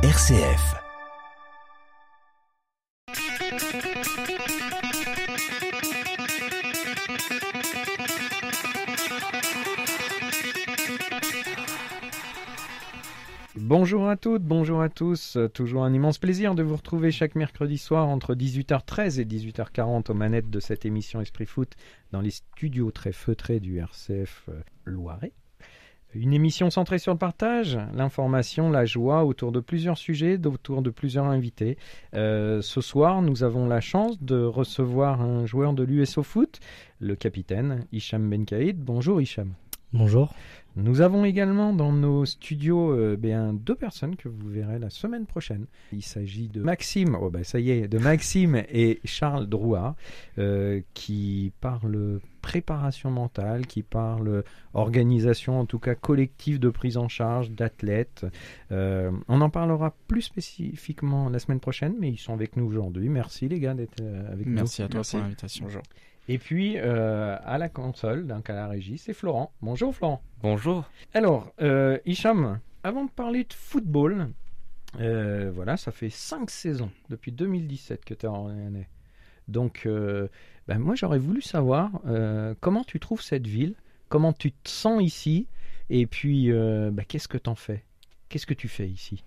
RCF. Bonjour à toutes, bonjour à tous. Toujours un immense plaisir de vous retrouver chaque mercredi soir entre 18h13 et 18h40 aux manettes de cette émission Esprit Foot dans les studios très feutrés du RCF euh, Loiret. Une émission centrée sur le partage, l'information, la joie autour de plusieurs sujets, autour de plusieurs invités. Euh, ce soir, nous avons la chance de recevoir un joueur de l'USO Foot, le capitaine Hicham Benkaïd. Bonjour Hicham. Bonjour. Nous avons également dans nos studios euh, bien, deux personnes que vous verrez la semaine prochaine. Il s'agit de Maxime, oh ben ça y est, de Maxime et Charles Drouard, euh, qui parlent préparation mentale, qui parlent organisation, en tout cas collective de prise en charge d'athlètes. Euh, on en parlera plus spécifiquement la semaine prochaine, mais ils sont avec nous aujourd'hui. Merci les gars d'être avec nous. Merci à toi Merci. pour l'invitation. Bonjour. Et puis euh, à la console, donc à la régie, c'est Florent. Bonjour Florent. Bonjour. Alors, euh, Hicham, avant de parler de football, euh, voilà, ça fait cinq saisons depuis 2017 que tu es orléanais. Donc, euh, ben moi, j'aurais voulu savoir euh, comment tu trouves cette ville, comment tu te sens ici, et puis, euh, ben, qu'est-ce que t'en fais? Qu'est-ce que tu fais ici?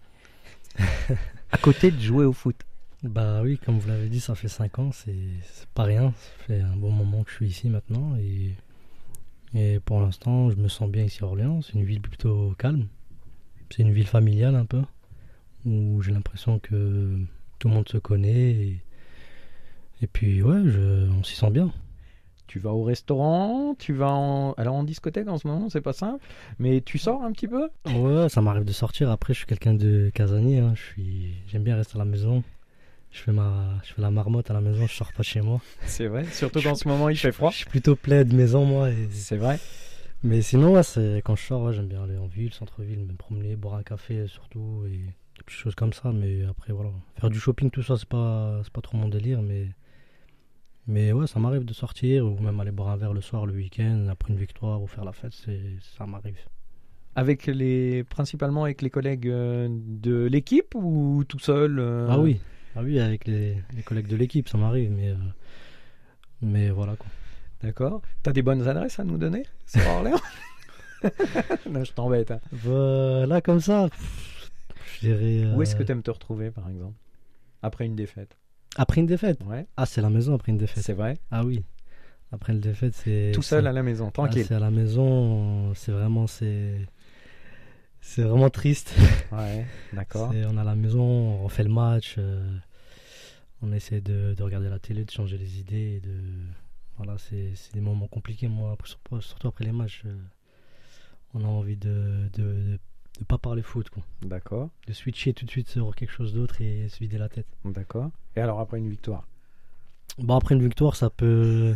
À côté de jouer au foot. Bah oui, comme vous l'avez dit, ça fait 5 ans, c'est pas rien. Ça fait un bon moment que je suis ici maintenant et, et pour l'instant, je me sens bien ici à Orléans. C'est une ville plutôt calme. C'est une ville familiale un peu où j'ai l'impression que tout le monde se connaît et, et puis ouais, je, on s'y sent bien. Tu vas au restaurant, tu vas en... Alors en discothèque en ce moment, c'est pas simple, mais tu sors un petit peu? Ouais, ça m'arrive de sortir. Après, je suis quelqu'un de casanier. hein. Je suis, j'aime bien rester à la maison. Je fais ma, je fais la marmotte à la maison. Je sors pas de chez moi. C'est vrai, surtout qu'en ce moment il fait froid. Je suis plutôt plaid maison moi. Et... C'est vrai. Mais sinon, ouais, c'est quand je sors, ouais, j'aime bien aller en ville, centre-ville, me promener, boire un café surtout et des petites choses comme ça. Mais après, voilà, faire du shopping, tout ça, c'est pas, c'est pas trop mon délire. Mais, mais ouais, ça m'arrive de sortir ou même aller boire un verre le soir, le week-end, après une victoire ou faire la fête, ça m'arrive. Avec les, principalement avec les collègues euh, de l'équipe ou tout seul euh, Ah oui, ah oui, avec les, les collègues de l'équipe, ça m'arrive. Mais, euh, mais voilà quoi. D'accord. T'as des bonnes adresses à nous donner? Sur Orléans? Non, je t'embête. hein. Voilà, comme ça, pff, je dirais. Où est-ce que euh, t'aimes te retrouver, par exemple? Après une défaite. Après une défaite? Ouais, Ah, c'est la maison après une défaite. c'est vrai? Ah oui. Après une défaite, c'est. Tout seul à la maison, Ah, tranquille. c'est à la maison, c'est vraiment c'est c'est vraiment triste. ouais, d'accord. On est à la maison, on fait le match, euh, on essaie de, de regarder la télé, de changer les idées, et de voilà, c'est des moments compliqués moi, surtout après les matchs. euh, on a envie de de, pas parler foot D'accord, de switcher tout de suite sur quelque chose d'autre et se vider la tête. d'accord. Et alors après une victoire? Bon après une victoire, ça peut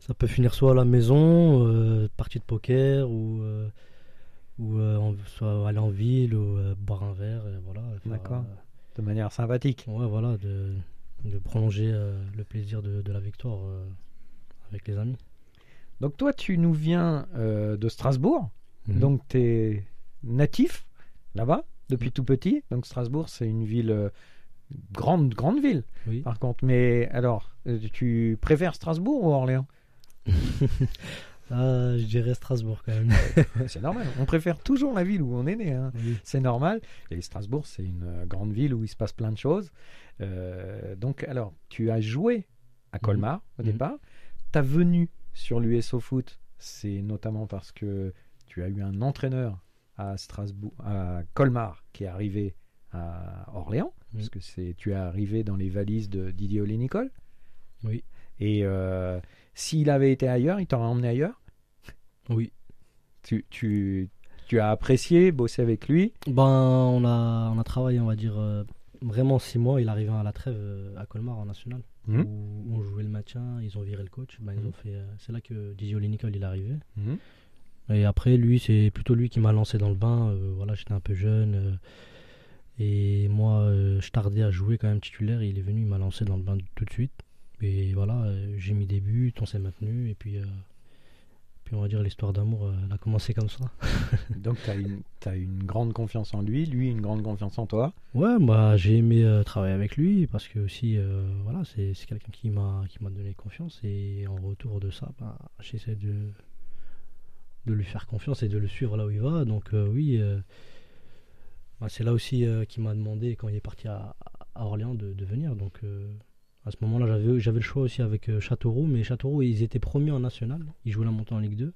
ça peut finir soit à la maison, euh, partie de poker ou euh, ou euh, soit aller en ville ou euh, boire un verre, et voilà. D'accord. De manière sympathique. euh, ouais voilà de, de prolonger euh, le plaisir de, de la victoire euh, avec les amis. Donc toi, tu nous viens euh, de Strasbourg. Mhm. Donc tu es natif là-bas depuis tout petit. Donc Strasbourg, c'est une ville euh, grande, grande ville. oui. Par contre, mais alors, euh, tu préfères Strasbourg ou Orléans? Ah, je dirais Strasbourg quand même. C'est normal. On préfère toujours la ville où on est né. hein. Oui. C'est normal. Et Strasbourg, c'est une euh, grande ville où il se passe plein de choses. Euh, donc, alors, tu as joué à Colmar au Mhm. départ. Ta venue sur l'USO Foot, c'est notamment parce que tu as eu un entraîneur à Strasbourg, à Colmar, qui est arrivé à Orléans, Mhm. parce que c'est tu es arrivé dans les valises de Didier Olé-Nicole. Oui. Et euh, s'il avait été ailleurs, il t'aurait emmené ailleurs? Oui. Tu, tu, tu as apprécié bosser avec lui? Ben on a on a travaillé on va dire euh, vraiment six mois. Il arrivait à la trêve euh, à Colmar en national. Mhm. où on jouait le maintien, ils ont viré le coach. Ben, ils Mhm. ont fait, euh, c'est là que Didier Nicole il est arrivé. Mhm. Et après, lui, c'est plutôt lui qui m'a lancé dans le bain. voilà, j'étais un peu jeune. et moi, je tardais à jouer quand même titulaire. Il est venu, il m'a lancé dans le bain tout de suite. Et voilà, euh, j'ai mis des buts, on s'est maintenu. Et puis, euh, puis on va dire l'histoire d'amour, elle a commencé comme ça. Donc tu as une, t'as une grande confiance en lui, lui une grande confiance en toi. Ouais, bah, j'ai aimé euh, travailler avec lui parce que aussi, euh, voilà, c'est, quelqu'un qui m'a, qui m'a donné confiance et en retour de ça, bah, j'essaie de, de lui faire confiance et de le suivre là où il va. Donc euh, oui, euh, bah, c'est là aussi euh, qu'il m'a demandé quand il est parti à, à Orléans de, de venir. Donc euh, à ce moment-là, j'avais, j'avais le choix aussi avec euh, Châteauroux, mais Châteauroux, ils étaient premiers en national. Ils jouaient la montée en Ligue 2.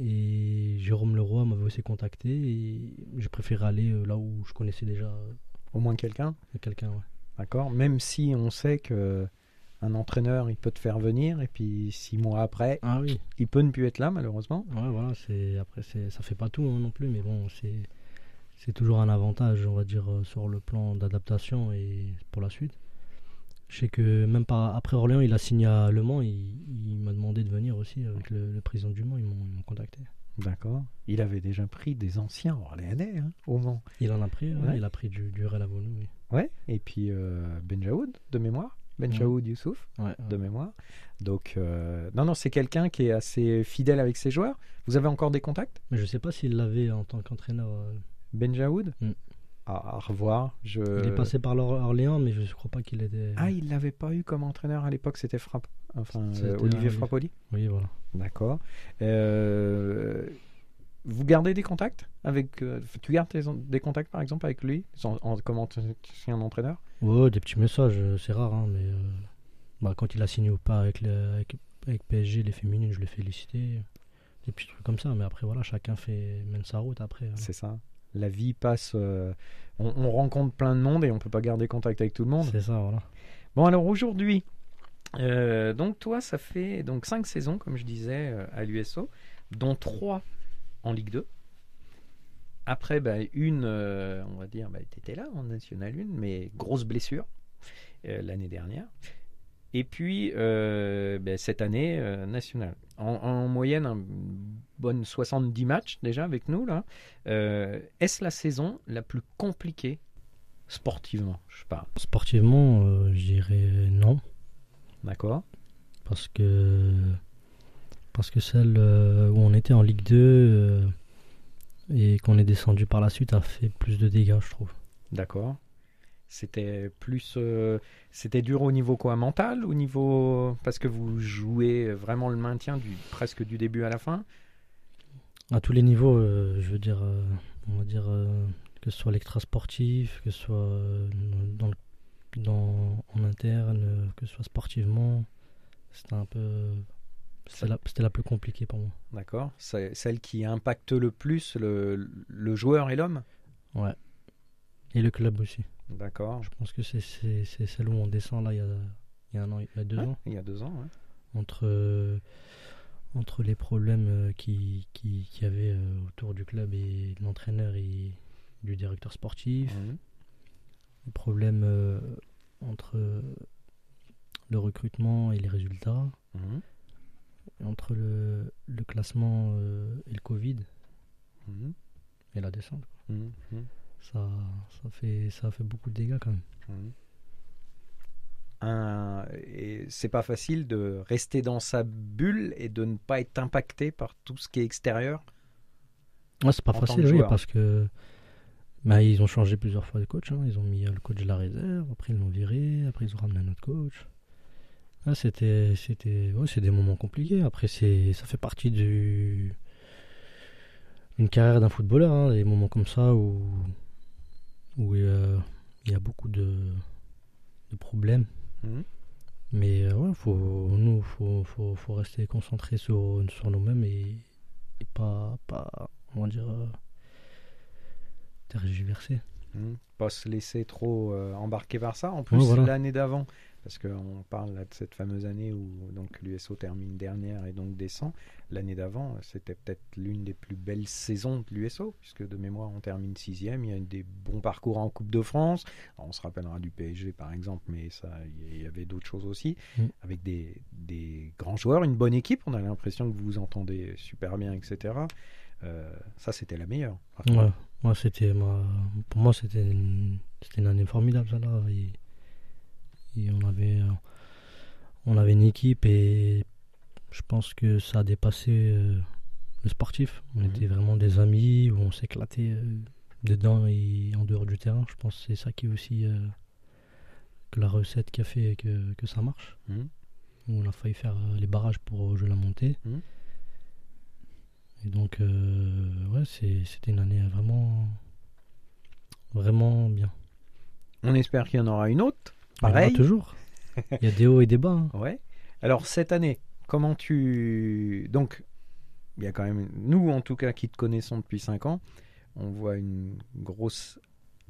Et Jérôme Leroy m'avait aussi contacté et j'ai préféré aller euh, là où je connaissais déjà euh, Au moins quelqu'un, quelqu'un. ouais. d'accord Même si on sait que un entraîneur, il peut te faire venir et puis six mois après, Ah oui, il peut ne plus être là malheureusement. ouais, voilà, c'est après c'est ça fait pas tout hein, non plus, mais bon, c'est c'est toujours un avantage, on va dire, euh, sur le plan d'adaptation et pour la suite. Je sais que même pas après Orléans, il a signé à Le Mans, il, il m'a demandé de venir aussi avec le, le président du Mans, ils m'ont contacté. D'accord. Il avait déjà pris des anciens Orléanais hein, au Mans. Il en a pris, ouais, Ouais. il a pris du, du Real Avonu, oui. Ouais. Et puis euh, Benjaoud de mémoire. Benjaoud Youssouf Ouais, de mémoire. Donc euh, non non c'est quelqu'un qui est assez fidèle avec ses joueurs. Vous avez encore des contacts? Mais je sais pas s'il l'avait en tant qu'entraîneur. euh, Benjaoud Mm. À, à revoir. Je... Il est passé par Orléans, mais je ne crois pas qu'il était. Ah, il l'avait pas eu comme entraîneur à l'époque, c'était Frapp... enfin, euh, Olivier. Frappoli. Oui, voilà. D'accord. Euh, vous gardez des contacts avec euh, Tu gardes tes- des contacts par exemple avec lui en, en, comme ancien entraîneur? Ouais, des petits messages, c'est rare, hein, mais euh, bah, quand il a signé ou pas avec, le- avec, avec PSG, les féminines, je l'ai félicité. Des petits trucs comme ça, mais après, voilà, chacun fait, mène sa route après. hein. C'est ça. La vie passe. euh, on, on rencontre plein de monde et on peut pas garder contact avec tout le monde. C'est ça, voilà. Bon alors aujourd'hui, euh, donc toi ça fait donc cinq saisons comme je disais euh, à l'USO, dont trois en Ligue 2. Après bah, une, euh, on va dire, bah, tu étais là en National 1, mais grosse blessure l'année dernière. Et puis bah, cette année nationale. En, en moyenne, un bonne 70 matchs déjà avec nous là. Euh, Est-ce la saison la plus compliquée sportivement Je parle? Sportivement, euh, je dirais non, D'accord. parce que, parce que celle euh, où on était en Ligue 2 euh, et qu'on est descendu par la suite a fait plus de dégâts, je trouve. D'accord. C'était plus, euh, c'était dur au niveau quoi, mental, au niveau parce que vous jouez vraiment le maintien du presque du début à la fin? À tous les niveaux, euh, je veux dire, euh, on va dire que ce soit l'extra sportif, que ce soit dans, le- dans en interne, que ce soit sportivement, c'était un peu, c'était la, c'était la plus compliquée pour moi. D'accord. C'est celle qui impacte le plus le, le joueur et l'homme? Ouais. Et le club aussi. D'accord. Je pense que c'est celle où on descend là il y a, il y a un an, il y a deux Ouais, ans, Il y a deux ans. ouais. entre euh, entre les problèmes euh, qui qui qui y avait euh, autour du club et de l'entraîneur et du directeur sportif. Mhm. le problème euh, entre le recrutement et les résultats, Mhm. entre le, le classement euh, et le Covid Mhm. et la descente. quoi. Ça, ça, fait, ça a fait beaucoup de dégâts quand même. Un- et c'est pas facile de rester dans sa bulle et de ne pas être impacté par tout ce qui est extérieur. Ouais, c'est pas facile, oui, parce que bah, ils ont changé plusieurs fois de coach. hein. Ils ont mis euh, le coach de la réserve, après ils l'ont viré, après ils ont ramené un autre coach. Ah, c'était, c'était, ouais, c'est des moments compliqués. Après, c'est, ça fait partie du, d'une carrière d'un footballeur. hein, des moments comme ça où, où euh, il y a beaucoup de, de problèmes. Mhm. Mais euh, ouais, faut, nous, faut, faut, faut rester concentré sur, sur nous-mêmes et, et pas, pas, on va dire, euh, tergiverser. Mhm. Pas se laisser trop euh, embarquer par ça. En plus, Ouais, voilà. l'année d'avant, parce qu'on parle là de cette fameuse année où donc l'USO termine dernière et donc descend. L'année d'avant, c'était peut-être l'une des plus belles saisons de l'USO, puisque de mémoire, on termine sixième. Il y a eu des bons parcours en Coupe de France. Alors, on se rappellera du PSG, par exemple, mais ça, il y avait d'autres choses aussi, Mm. avec des, des grands joueurs, une bonne équipe. On a l'impression que vous vous entendez super bien, etc. Euh, ça, c'était la meilleure. Ouais, moi, c'était pour moi, c'était une... une année formidable, ça, là. Et, et on, avait, on avait une équipe et Je pense que ça a dépassé euh, le sportif. On Mhm. était vraiment des amis, où on s'éclatait euh, dedans et en dehors du terrain. Je pense que c'est ça qui est aussi euh, que la recette qui a fait que, que ça marche. Mhm. Où on a failli faire les barrages pour jouer la montée. Mhm. Et donc, ouais, c'était une année vraiment, vraiment bien. On espère qu'il y en aura une autre. Il y en Pareil. toujours. Il y a des hauts et des bas. hein. Ouais. Alors cette année, comment tu donc il y a quand même nous en tout cas qui te connaissons depuis 5 ans, on voit une grosse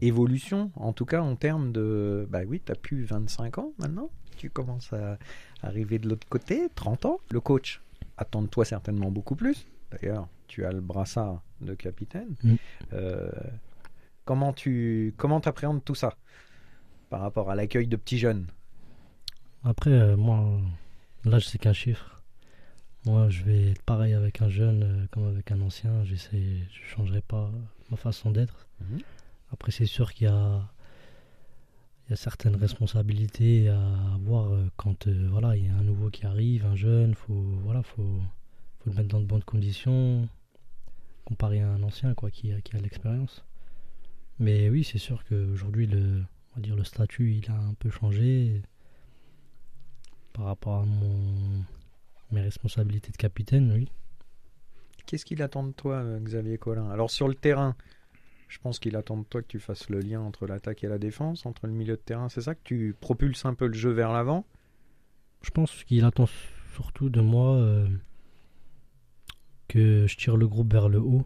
évolution en tout cas en termes de bah oui, tu as plus 25 ans maintenant, tu commences à arriver de l'autre côté, 30 ans. Le coach attend de toi certainement beaucoup plus. D'ailleurs, tu as le brassard de capitaine. Mm. Euh, comment tu comment appréhendes tout ça? Par rapport à l'accueil de petits jeunes Après, euh, moi, l'âge, c'est qu'un chiffre. Moi, je vais être pareil avec un jeune euh, comme avec un ancien. J'essaie, je changerai pas ma façon d'être. Mhm. Après, c'est sûr qu'il y a, il y a certaines responsabilités à avoir euh, quand euh, voilà, il y a un nouveau qui arrive, un jeune. Faut, voilà, faut, faut le mettre dans de bonnes conditions, comparé à un ancien quoi, qui, a- qui a l'expérience. Mais oui, c'est sûr qu'aujourd'hui, le, on va dire, le statut, il a un peu changé par rapport à mon, mes responsabilités de capitaine, oui. Qu'est-ce qu'il attend de toi, euh, Xavier Collin? Alors sur le terrain, je pense qu'il attend de toi que tu fasses le lien entre l'attaque et la défense, entre le milieu de terrain. C'est ça que tu propulses un peu le jeu vers l'avant? Je pense qu'il attend surtout de moi euh, que je tire le groupe vers le haut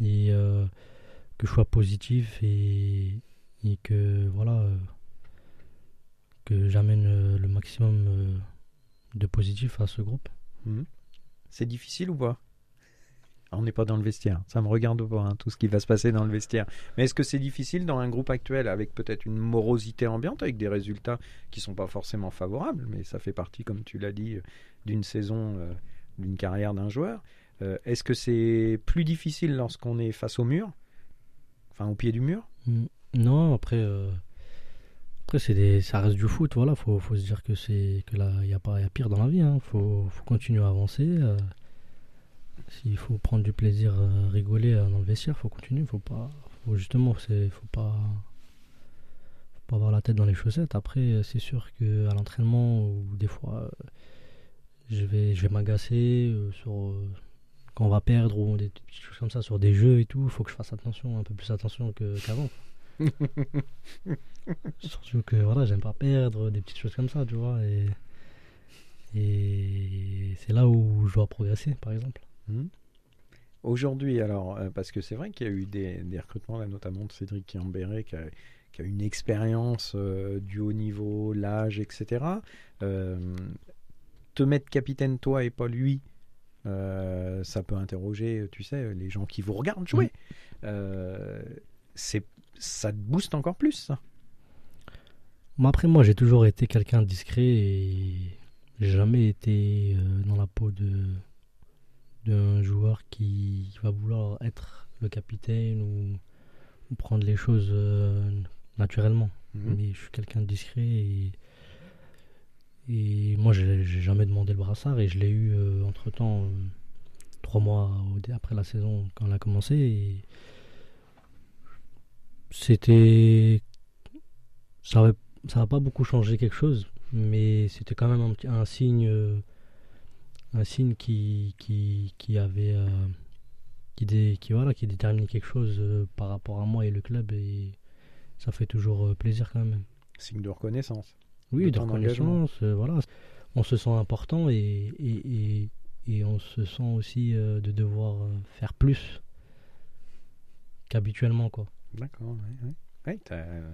et euh, que je sois positif et, et que voilà euh, que j'amène euh, le maximum euh, de positif à ce groupe. C'est difficile ou pas? Ah, On n'est pas dans le vestiaire, ça me regarde pas, hein, tout ce qui va se passer dans le vestiaire. Mais est-ce que c'est difficile dans un groupe actuel avec peut-être une morosité ambiante, avec des résultats qui sont pas forcément favorables, mais ça fait partie, comme tu l'as dit, d'une saison, euh, d'une carrière d'un joueur. Euh, est-ce que c'est plus difficile lorsqu'on est face au mur? Enfin, au pied du mur? Mm. Non, après, euh, après c'est des, ça reste du foot. Voilà, faut, faut se dire que c'est que là, il y a pas, y a pire dans la vie. Hein. Faut, faut continuer à avancer. euh. S'il faut prendre du plaisir, euh, rigoler euh, dans le vestiaire, faut continuer. Faut pas, faut justement, c'est, faut pas, faut pas avoir la tête dans les chaussettes. Après, c'est sûr que à l'entraînement, ou des fois, je vais, je vais m'agacer sur quand on va perdre ou des petites choses comme ça sur des jeux et tout. Faut que je fasse attention, un peu plus attention qu'avant. Surtout que voilà, j'aime pas perdre, des petites choses comme ça, tu vois. Et, et c'est là où je dois progresser, par exemple. Mhm. Aujourd'hui, alors, euh, parce que c'est vrai qu'il y a eu des, des recrutements, là, notamment de Cédric Kiambéré, qui a, qui a une expérience euh, du haut niveau, l'âge, etc. Euh, te mettre capitaine, toi, et pas lui, euh, ça peut interroger, tu sais, les gens qui vous regardent jouer. Euh, c'est, ça te booste encore plus, ça. Après, moi, j'ai toujours été quelqu'un de discret et j'ai jamais été euh, dans la peau de d'un joueur qui va vouloir être le capitaine ou, ou prendre les choses euh, naturellement. Mhm. Mais je suis quelqu'un de discret et, et moi j'ai jamais demandé le brassard et je l'ai eu entre temps trois mois après la saison quand elle a commencé et c'était ça avait- ça n'a pas beaucoup changé quelque chose mais c'était quand même un, petit- un signe euh, un signe qui qui, qui avait euh, qui, dé- qui voilà qui déterminait quelque chose euh, par rapport à moi et le club et ça fait toujours plaisir quand même. Signe de reconnaissance. Oui, De reconnaissance, voilà. On se sent important et, et, et, et on se sent aussi euh, de devoir faire plus qu'habituellement, quoi. D'accord, ouais, ouais. Euh,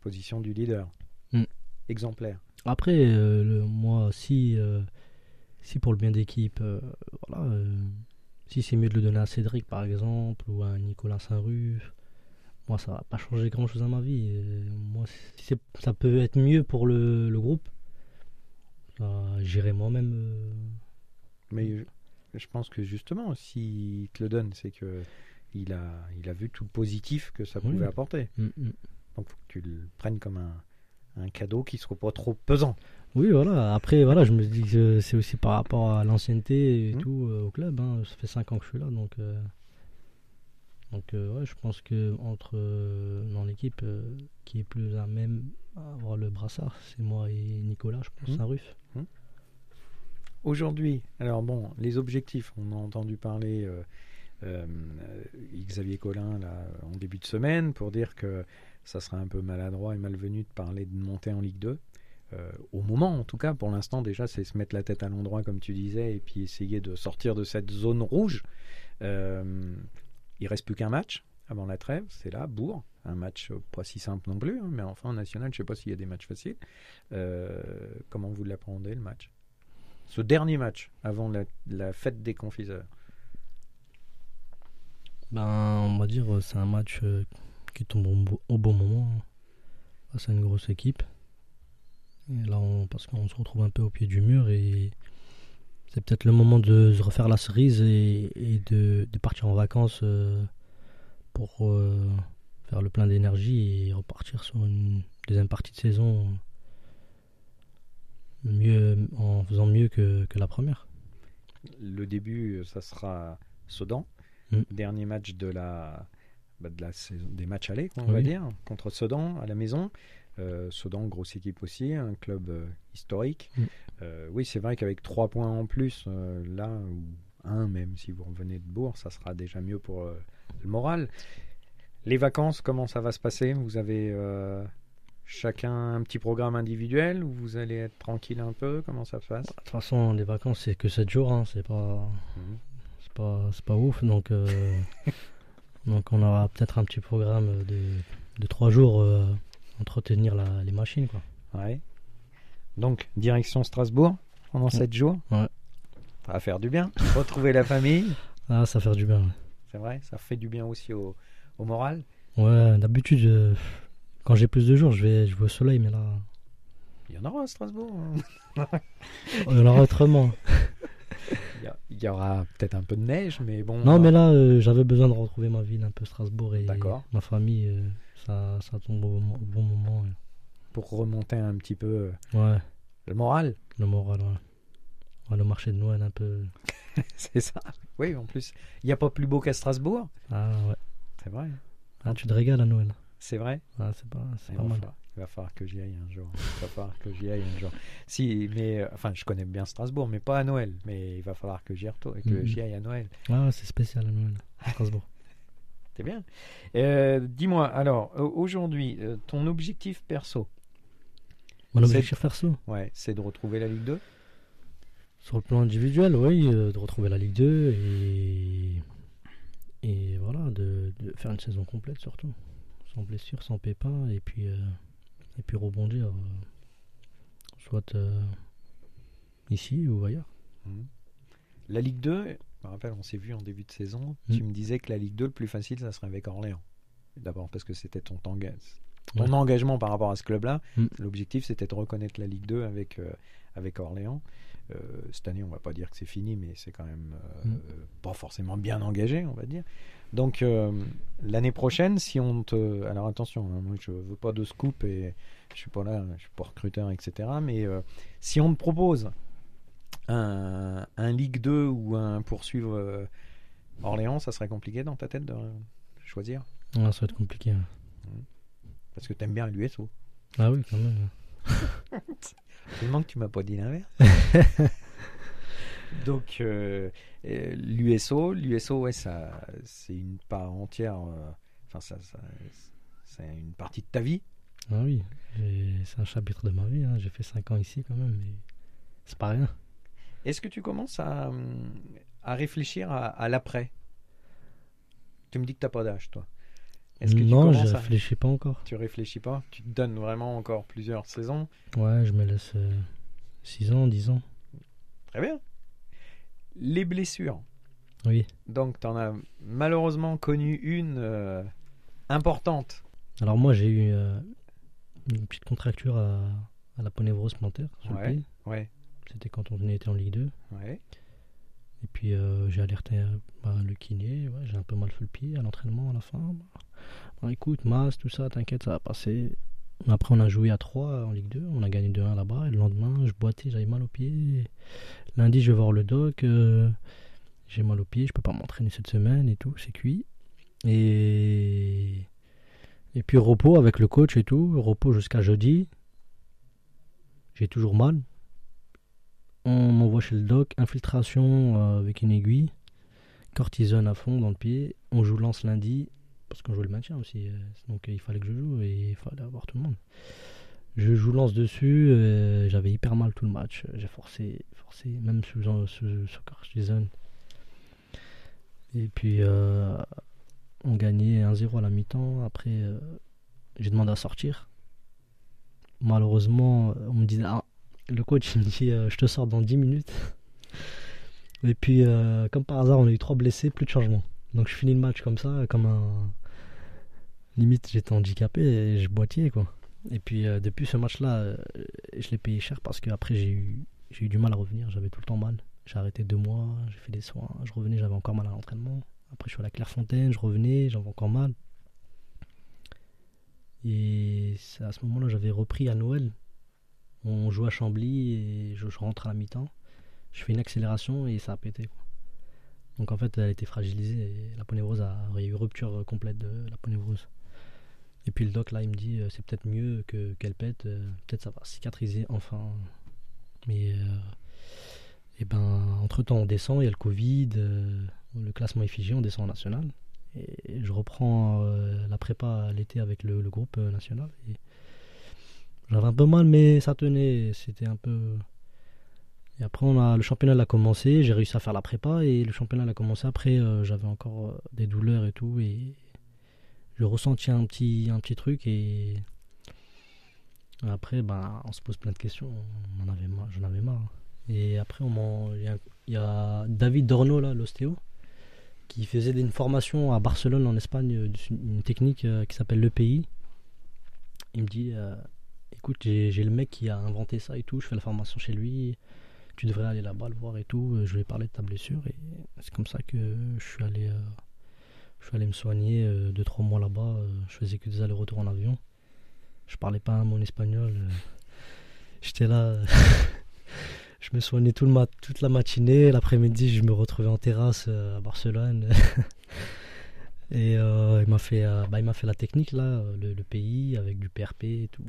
position du leader. Mm. Exemplaire. Après, euh, le, moi, si, euh, si pour le bien d'équipe, euh, voilà, si c'est mieux de le donner à Cédric, par exemple, ou à Nicolas Saint-Ruf, moi, ça va pas changer grand-chose à ma vie. Moi, si ça peut être mieux pour le, le groupe, bah, j'irai moi-même. Mais je, je pense que justement, s'il te le donne, c'est que il a, il a vu tout le positif que ça Oui. pouvait apporter. mm, mm. Donc faut que tu le prennes comme un, un cadeau qui soit pas trop pesant. Oui, voilà. Après, voilà, je me dis que c'est aussi par rapport à l'ancienneté et Mhm. tout euh, au club. hein. Ça fait 5 ans que je suis là, donc. euh, Donc, euh, ouais, je pense que entre dans l'équipe euh, qui est plus à même à avoir le brassard, c'est moi et Nicolas, je pense, Mhm. Saint-Ruf. Aujourd'hui, alors bon, les objectifs, on a entendu parler euh, Xavier Collin là, en début de semaine pour dire que ça serait un peu maladroit et malvenu de parler de monter en Ligue 2. Euh, au moment, en tout cas, pour l'instant, déjà, c'est se mettre la tête à l'endroit, comme tu disais, et puis essayer de sortir de cette zone rouge. Euh, il reste plus qu'un match avant la trêve, c'est là, Bourg. Un match euh, pas si simple non plus, hein, mais enfin, en national, je sais pas s'il y a des matchs faciles. Comment vous l'appréhendez, le match? Ce dernier match avant la fête des confiseurs. Ben, on va dire, euh, c'est un match euh, qui tombe au, bo- au bon moment. hein. Face à une grosse équipe. Et là, on, parce qu'on se retrouve un peu au pied du mur et c'est peut-être le moment de se refaire la cerise et, de, partir en vacances euh, pour faire le plein d'énergie et repartir sur une deuxième partie de saison mieux, en faisant mieux que, que la première. Le début, ça sera Sedan. Mm. Dernier match de la, bah, de la saison, des matchs allés, on va dire, contre Sedan à la maison. Euh, Sedan, grosse équipe aussi, un club euh, historique. Mm. Euh, oui, c'est vrai qu'avec trois points en plus, là, ou un même, si vous revenez de Bourg, ça sera déjà mieux pour le moral. Les vacances, comment ça va se passer? Vous avez chacun un petit programme individuel ou vous allez être tranquille un peu? Comment ça se passe? De toute façon, les vacances, c'est que 7 jours, hein, c'est pas. Mhm. C'est pas, c'est pas ouf. Donc, euh, donc on aura peut-être un petit programme de, de 3 jours euh, entretenir la- les machines. Quoi. Ouais. Donc, direction Strasbourg pendant 7 jours. Ouais. Ça va faire du bien. Retrouver la famille. Ah, ça va faire du bien. C'est vrai, ça fait du bien aussi au, au moral. Ouais, d'habitude, euh, quand j'ai plus de jours, je vais, je vais au soleil, mais là, Il y en aura à Strasbourg. hein. on aura autrement. Il y, aura peut-être un peu de neige, mais bon. Non, mais là, euh, j'avais besoin de retrouver ma ville, un peu Strasbourg et ma famille. euh, ça, ça tombe au, bon moment. ouais. Pour remonter un petit peu euh, Ouais, le moral. le moral, ouais. Ouais, le marché de Noël, un peu. C'est ça. Oui, en plus, il n'y a pas plus beau qu'à Strasbourg. Ah, ouais. C'est vrai. Ah, tu te régales à Noël. C'est vrai. Ah, c'est pas, c'est pas mal. Il va falloir que j'y aille un jour. Il va falloir que j'y aille un jour. Si, mais euh, enfin, je connais bien Strasbourg, mais pas à Noël. Mais il va falloir que j'y retourne, que Mhm. j'y aille à Noël. Ah, c'est spécial à Noël, Strasbourg. C'est bien. Euh, Dis-moi, alors, aujourd'hui, euh, ton objectif perso, Mon objectif perso, ouais, c'est de retrouver la Ligue 2 sur le plan individuel, oui, euh, de retrouver la Ligue 2 et, et voilà, de, de faire une saison complète surtout. Sans blessure, sans pépin, et puis, euh, et puis rebondir, euh, soit euh, ici ou ailleurs. Mhm. La Ligue 2, je me rappelle, on s'est vu en début de saison. Mhm. Tu me disais que la Ligue 2, le plus facile, ça serait avec Orléans. D'abord parce que c'était ton, ton Ouais. engagement par rapport à ce club-là. Mhm. L'objectif, c'était de reconnaître la Ligue 2 avec, euh, avec Orléans. Euh, cette année, on va pas dire que c'est fini, mais c'est quand même euh, Mhm. pas forcément bien engagé, on va dire. Donc, l'année prochaine, si on te. Alors, attention, hein, moi, je veux pas de scoop et je suis pas là, je suis pas recruteur, etc. Mais si on te propose un, un Ligue 2 ou un poursuivre Orléans, ça serait compliqué dans ta tête de choisir? Ah, ça va être compliqué. hein. Parce que t'aimes bien l'USO. Ah oui, quand même. Tellement que tu m'as pas dit l'inverse. Donc, euh, euh, l'USO, l'USO, ouais, ça, c'est une part entière. euh, Enfin, ça, ça- c'est une partie de ta vie. Ah oui, c'est un chapitre de ma vie. hein. J'ai fait 5 ans ici quand même, mais c'est pas rien. Est-ce que tu commences à, à réfléchir à, à l'après? Tu me dis que t'as pas d'âge, toi. Est-ce que tu non, je à- réfléchis pas encore. Tu réfléchis pas? Tu te donnes vraiment encore plusieurs saisons? Ouais, je me laisse 6 ans, 10 ans. Très bien. Les blessures. Oui. Donc, tu en as malheureusement connu une euh, importante. Alors moi, j'ai eu euh, une petite contracture à, à la ponévrose plantaire sur le Ouais. pied. Ouais, C'était quand on était en Ligue 2. ouais. Et puis euh, j'ai alerté euh, bah, le kiné. Ouais, j'ai un peu mal fait le pied à l'entraînement à la fin. Bah, écoute, masse, tout ça, t'inquiète, ça va passer. Après, on a joué à 3 en Ligue 2. On a gagné 2-1 là-bas. Et le lendemain, je boitais, j'avais mal aux pieds. Lundi, je vais voir le doc. euh, j'ai mal aux pieds, je peux pas m'entraîner cette semaine et tout, c'est cuit. Et. Et puis repos avec le coach et tout. Repos jusqu'à jeudi. J'ai toujours mal. On m'envoie chez le doc. Infiltration euh, avec une aiguille. Cortisone à fond dans le pied. On joue lance lundi. Parce qu'on joue le maintien aussi. Donc euh, il fallait que je joue et il fallait avoir tout le monde. Je joue lance dessus. euh, J'avais hyper mal tout le match. J'ai forcé, forcé, même sous, sous, sous. Et puis euh, on gagnait 1-0 à la mi-temps. Après, j'ai demandé à sortir. Malheureusement, on me dit ah, le coach me dit je te sors dans 10 minutes. Et puis, comme par hasard, on a eu trois blessés, plus de changement. Donc je finis le match comme ça, comme un. Limite, j'étais handicapé et je boitais quoi. Et puis euh, depuis ce match-là, euh, je l'ai payé cher parce que après j'ai eu, j'ai eu du mal à revenir, j'avais tout le temps mal. J'ai arrêté deux mois, j'ai fait des soins, je revenais, j'avais encore mal à l'entraînement. Après je suis à la Clairefontaine, je revenais, j'avais encore mal. Et à ce moment-là j'avais repris à Noël. On joue à Chambly et je, rentre à la mi-temps. Je fais une accélération et ça a pété. Donc en fait elle était fragilisée et la ponévrose a eu rupture euh, complète de la ponévrose. Et puis le doc là il me dit euh, c'est peut-être mieux que qu'elle pète, euh, peut-être ça va cicatriser enfin. Mais et ben entre temps on descend, il y a le Covid, le classement est figé, on descend en national. Et je reprends la prépa l'été avec le, groupe national. J'avais un peu mal mais ça tenait, c'était un peu. Et après on a le championnat a commencé, j'ai réussi à faire la prépa et le championnat a commencé après euh, j'avais encore euh, des douleurs et tout et je ressentis un petit, un petit truc et après ben, on se pose plein de questions, j'en avais marre. Et après il y, a- David Dorno là, l'ostéo, qui faisait une formation à Barcelone en Espagne, euh, une technique qui s'appelle l'EPI. Il me dit écoute j'ai le mec qui a inventé ça et tout, je fais la formation chez lui, tu devrais aller là-bas le voir et tout, je lui ai parlé de ta blessure et c'est comme ça que je suis allé... euh, je suis allé me soigner 2-3 mois là-bas. euh, je faisais que des allers-retours en avion. Je parlais pas un mot espagnol. euh, J'étais là. euh, je me soignais tout le mat toute la matinée. L'après-midi, je me retrouvais en terrasse euh, à Barcelone. et euh, il m'a fait, euh, bah, il fait la technique là, euh, le, pays avec du PRP et tout.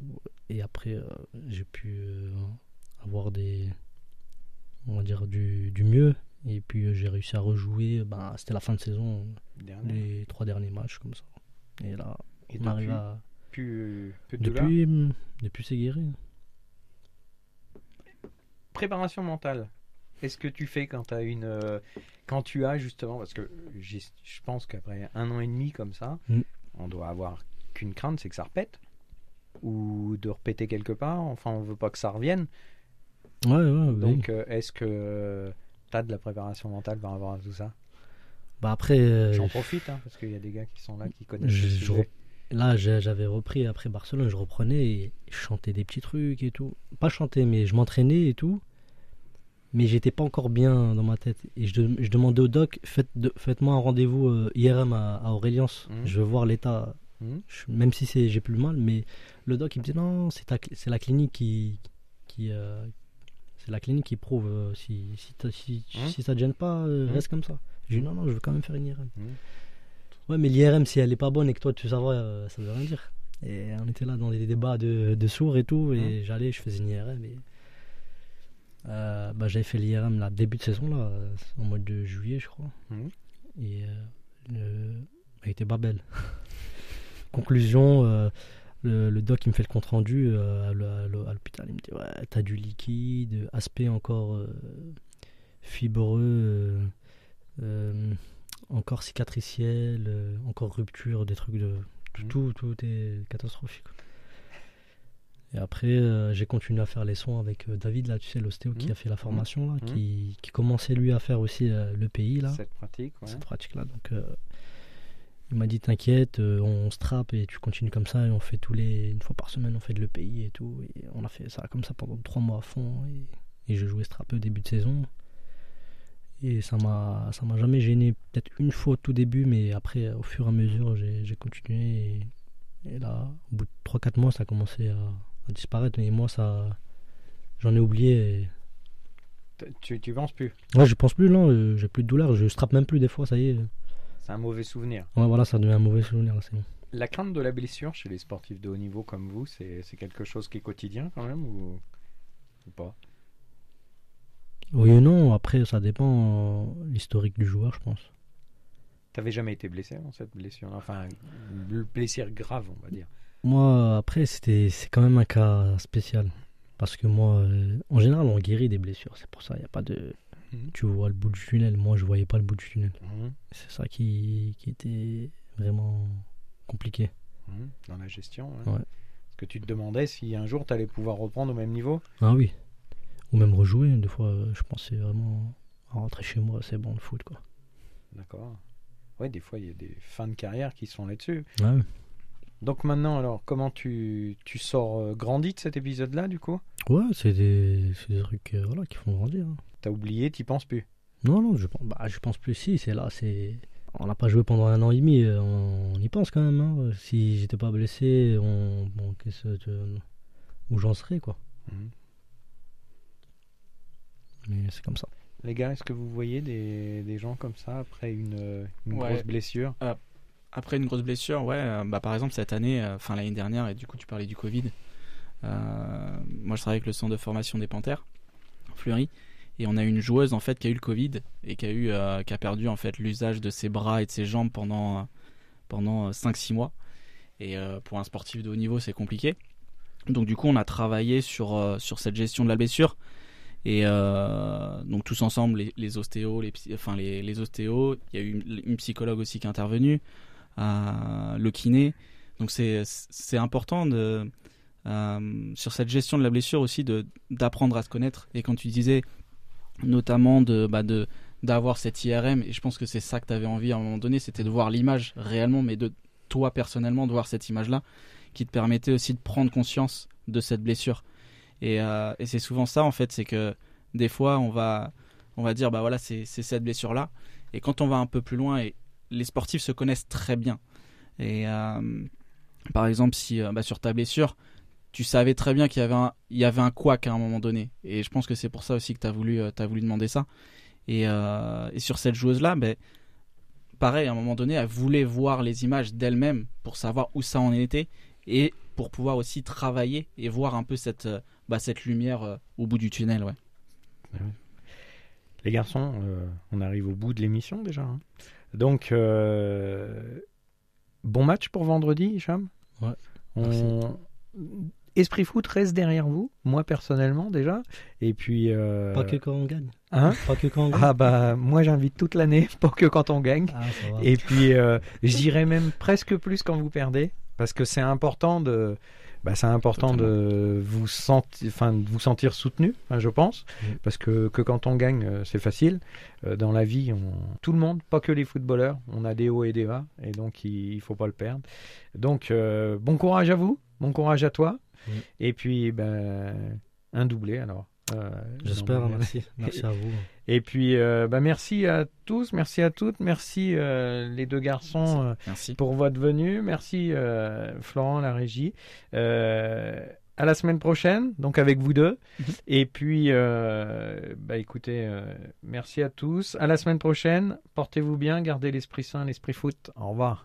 Et après, euh, j'ai pu euh, avoir des, on va dire du, du mieux. Et puis euh, j'ai réussi à rejouer. Bah, c'était la fin de saison Dernier. les trois derniers matchs comme ça. Et là, Et on arrive à. plus, plus de douleur Depuis, hum, depuis c'est guéri. Préparation mentale. Qu'est-ce que tu fais quand, as une, euh, quand tu as justement, parce que je pense qu'après un an et demi comme ça, Mm. on doit avoir qu'une crainte, c'est que ça repète. Ou de repéter quelque part, enfin on veut pas que ça revienne. Ouais, ouais, oui. Donc euh, est-ce que tu as de la préparation mentale par rapport à tout ça? Bah après, euh, J'en profite, hein, parce qu'il y a des gars qui sont là, qui connaissent je- là j'avais repris après Barcelone, je reprenais et je chantais des petits trucs et tout. Pas chanter, mais je m'entraînais et tout. Mais j'étais pas encore bien dans ma tête. Et je, de- je demandais au doc, faites de- faites-moi un rendez-vous euh, IRM à, à. Mhm. Je veux voir l'état. Je- même si j'ai plus le mal mais le doc il me dit non c'est la clinique qui qui euh, c'est la clinique qui prouve euh, si si t'as- si, Hein si ça te gêne pas euh, Hein reste comme ça j'ai dit non non je veux quand même faire une IRM Mhm. ouais mais l'IRM si elle est pas bonne et que toi tu savais euh, ça veut rien dire et on était là dans des débats de, de sourds et tout et j'allais je faisais une IRM et euh, bah, j'avais fait l'IRM là début de saison là en mois de juillet je crois Mhm. et euh, le... elle était pas belle. Conclusion, euh, le, le doc il me fait le compte rendu euh, à l'hôpital. Il me dit ouais t'as du liquide, aspect encore euh, fibreux, euh, encore cicatriciel, encore rupture, des trucs de tout, Mhm. tout, tout est catastrophique. Et après, j'ai continué à faire les soins avec David, là, tu sais, l'ostéo qui Mhm. a fait la formation, là, Mhm. qui, qui commençait lui à faire aussi le pays, là Cette pratique, ouais. cette pratique là donc il m'a dit t'inquiète euh, on se trappe et tu continues comme ça et on fait tous les une fois par semaine on fait de le pays et tout et on a fait ça comme ça pendant trois mois à fond et, et je jouais strap au début de saison et ça m'a ça m'a jamais gêné peut-être une fois au tout début mais après au fur et à mesure j'ai continué et Et là, au bout de 3-4 mois, ça a commencé à, à disparaître. Et moi, ça, j'en ai oublié. et- Tu, tu penses plus? Ouais, je pense plus, non, euh, j'ai plus de douleur, je strappe même plus des fois, ça y est. C'est un mauvais souvenir. Ouais, voilà, ça devient un mauvais souvenir, là. La crainte de la blessure chez les sportifs de haut niveau comme vous, c'est quelque chose qui est quotidien quand même ou, ou pas? Oui et non, après, ça dépend euh, l'historique du joueur, je pense. T'avais jamais été blessé dans cette blessure? Enfin, blessure grave, on va dire. Moi, après, c'était, c'est quand même un cas spécial. Parce que moi, euh, en général, on guérit des blessures. C'est pour ça, il n'y a pas de. Mhm. Tu vois le bout du tunnel. Moi, je voyais pas le bout du tunnel. Mhm, C'est ça qui, qui était vraiment compliqué. mhm, Dans la gestion. hein. Ouais. Est-ce que tu te demandais si un jour tu allais pouvoir reprendre au même niveau Ah oui. Ou même rejouer. Des fois, je pensais vraiment à rentrer chez moi, c'est bon le foot, quoi. D'accord. Ouais, des fois il y a des fins de carrière qui sont là-dessus. Ah. Donc maintenant, alors, comment tu, tu sors euh, grandi de cet épisode-là, du coup? Ouais, c'est des, des trucs euh, voilà, qui font grandir. hein. T'as oublié, t'y penses plus Non, non, je pense, bah, je pense plus. Si, c'est là, c'est. On n'a pas joué pendant un an et demi, euh, on, y pense quand même. hein. Si j'étais pas blessé, on, bon, qu'est-ce que- où j'en serais, quoi. Mhm. Mais c'est comme ça. Les gars, est-ce que vous voyez des, des gens comme ça après une, euh, une Ouais. grosse blessure? Après une grosse blessure, ouais, euh, bah, par exemple cette année, euh, enfin l'année dernière, et du coup tu parlais du Covid, euh, moi je travaille avec le centre de formation des Panthères, Fleury, et on a une joueuse en fait qui a eu le Covid et qui a, eu, euh, qui a perdu en fait l'usage de ses bras et de ses jambes pendant, euh, pendant 5-6 mois. Et euh, pour un sportif de haut niveau, c'est compliqué. Donc du coup, on a travaillé sur, euh, sur cette gestion de la blessure. Et euh, donc tous ensemble, les, les ostéos, les, enfin les, les ostéos, il y a eu une, psychologue aussi qui est intervenue, euh, le kiné. Donc c'est c'est important euh, sur cette gestion de la blessure aussi d'apprendre à se connaître. Et quand tu disais notamment de bah de d'avoir cette IRM, et je pense que c'est ça que tu avais envie à un moment donné, c'était de voir l'image réellement, mais de toi personnellement, de voir cette image-là, qui te permettait aussi de prendre conscience de cette blessure. Et, euh, et c'est souvent ça en fait, c'est que des fois on va, on va dire bah voilà c'est c'est cette blessure là, et quand on va un peu plus loin et les sportifs se connaissent très bien. Et euh, par exemple si euh, bah, sur ta blessure tu savais très bien qu'il y avait un, il y avait un couac à un moment donné. Et je pense que c'est pour ça aussi que tu as voulu, euh, t'as voulu demander ça. Et, euh, et sur cette joueuse-là, ben, pareil, à un moment donné, elle voulait voir les images d'elle-même pour savoir où ça en était et pour pouvoir aussi travailler et voir un peu cette, euh, bah, cette lumière euh, au bout du tunnel. Ouais. Les garçons, euh, on arrive au bout de l'émission déjà. hein. Donc, euh, bon match pour vendredi, Hicham? Ouais, On... Esprit foot reste derrière vous, moi personnellement déjà. Et puis. euh, Pas que quand on gagne. Hein Pas que quand on gagne. ah bah moi j'invite toute l'année, pas que quand on gagne. Ah. Et puis euh, j'irai même presque plus quand vous perdez, parce que c'est important de, bah, c'est important de vous sentir, enfin de vous sentir soutenu, hein, je pense, parce que, que quand on gagne euh, c'est facile. Euh, dans la vie, on... tout le monde, pas que les footballeurs, on a des hauts et des bas, et donc il, il faut pas le perdre. Donc euh, bon courage à vous, bon courage à toi, Mm. et puis ben un doublé alors. Euh, J'espère, merci. Merci à vous. et puis, euh, bah, merci à tous, merci à toutes, merci euh, les deux garçons euh, Merci. pour votre venue, merci euh, Florent, la régie. Euh, à la semaine prochaine, donc avec vous deux. Et puis, euh, bah, écoutez, euh, merci à tous. À la semaine prochaine, portez-vous bien, gardez l'esprit sain, l'esprit foot. Au revoir.